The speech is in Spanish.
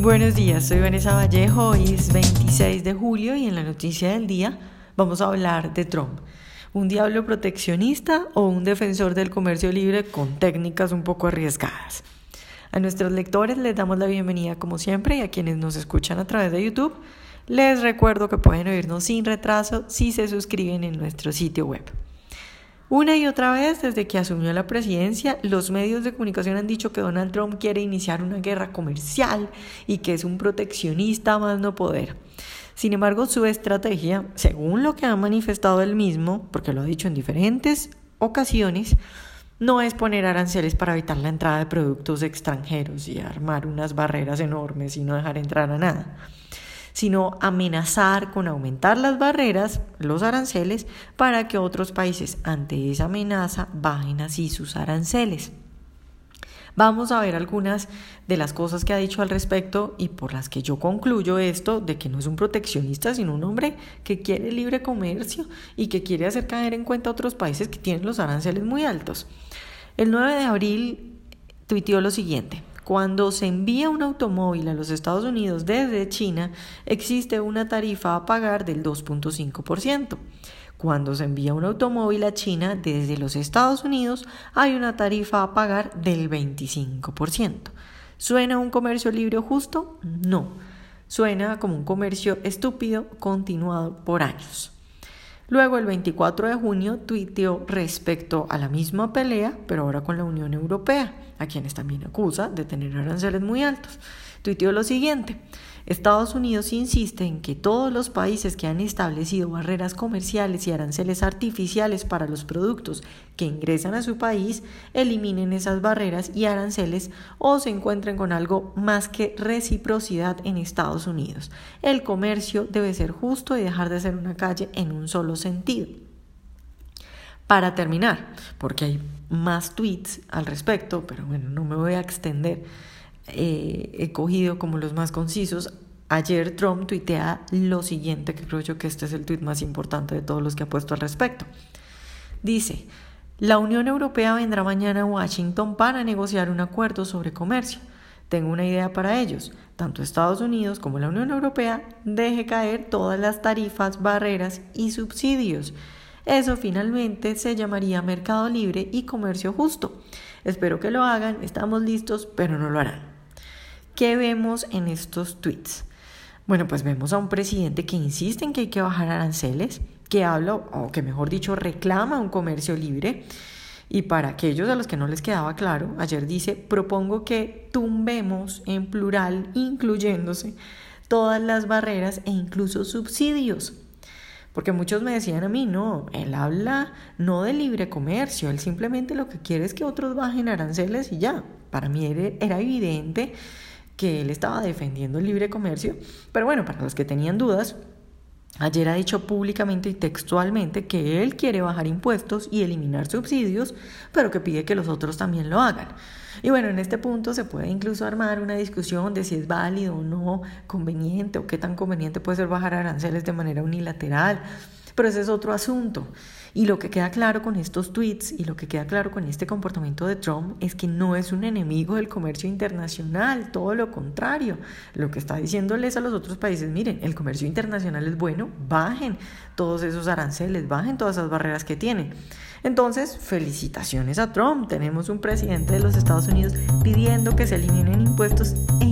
Buenos días, soy Vanessa Vallejo, hoy es 26 de julio y en la noticia del día vamos a hablar de Trump. ¿Un diablo proteccionista o un defensor del comercio libre con técnicas un poco arriesgadas? A nuestros lectores les damos la bienvenida como siempre y a quienes nos escuchan a través de YouTube les recuerdo que pueden oírnos sin retraso si se suscriben en nuestro sitio web. Una y otra vez, desde que asumió la presidencia, los medios de comunicación han dicho que Donald Trump quiere iniciar una guerra comercial y que es un proteccionista más no poder. Sin embargo, su estrategia, según lo que ha manifestado él mismo, porque lo ha dicho en diferentes ocasiones, no es poner aranceles para evitar la entrada de productos extranjeros y armar unas barreras enormes y no dejar entrar a nada sino amenazar con aumentar las barreras, los aranceles, para que otros países ante esa amenaza bajen así sus aranceles. Vamos a ver algunas de las cosas que ha dicho al respecto y por las que yo concluyo esto de que no es un proteccionista, sino un hombre que quiere libre comercio y que quiere hacer caer en cuenta a otros países que tienen los aranceles muy altos. El 9 de abril tuiteó lo siguiente. Cuando se envía un automóvil a los Estados Unidos desde China, existe una tarifa a pagar del 2.5%. Cuando se envía un automóvil a China desde los Estados Unidos, hay una tarifa a pagar del 25%. ¿Suena un comercio libre o justo? No. Suena como un comercio estúpido continuado por años. Luego, el 24 de junio, tuiteó respecto a la misma pelea, pero ahora con la Unión Europea, a quienes también acusa de tener aranceles muy altos. Tuiteó lo siguiente. Estados Unidos insiste en que todos los países que han establecido barreras comerciales y aranceles artificiales para los productos que ingresan a su país eliminen esas barreras y aranceles o se encuentren con algo más que reciprocidad en Estados Unidos. El comercio debe ser justo y dejar de ser una calle en un solo sentido. Para terminar, porque hay más tweets al respecto, pero bueno, no me voy a extender eh, he cogido como los más concisos. Ayer Trump tuitea lo siguiente, que creo yo que este es el tuit más importante de todos los que ha puesto al respecto. Dice, la Unión Europea vendrá mañana a Washington para negociar un acuerdo sobre comercio. Tengo una idea para ellos. Tanto Estados Unidos como la Unión Europea deje caer todas las tarifas, barreras y subsidios. Eso finalmente se llamaría mercado libre y comercio justo. Espero que lo hagan, estamos listos, pero no lo harán. ¿Qué vemos en estos tweets? Bueno, pues vemos a un presidente que insiste en que hay que bajar aranceles, que habla, o que mejor dicho, reclama un comercio libre. Y para aquellos a los que no les quedaba claro, ayer dice, propongo que tumbemos en plural, incluyéndose todas las barreras e incluso subsidios. Porque muchos me decían a mí, no, él habla no de libre comercio, él simplemente lo que quiere es que otros bajen aranceles y ya. Para mí era evidente que él estaba defendiendo el libre comercio, pero bueno, para los que tenían dudas, ayer ha dicho públicamente y textualmente que él quiere bajar impuestos y eliminar subsidios, pero que pide que los otros también lo hagan. Y bueno, en este punto se puede incluso armar una discusión de si es válido o no, conveniente o qué tan conveniente puede ser bajar aranceles de manera unilateral pero ese es otro asunto. Y lo que queda claro con estos tweets y lo que queda claro con este comportamiento de Trump es que no es un enemigo del comercio internacional, todo lo contrario. Lo que está diciéndoles a los otros países, miren, el comercio internacional es bueno, bajen todos esos aranceles, bajen todas esas barreras que tienen. Entonces, felicitaciones a Trump. Tenemos un presidente de los Estados Unidos pidiendo que se eliminen impuestos e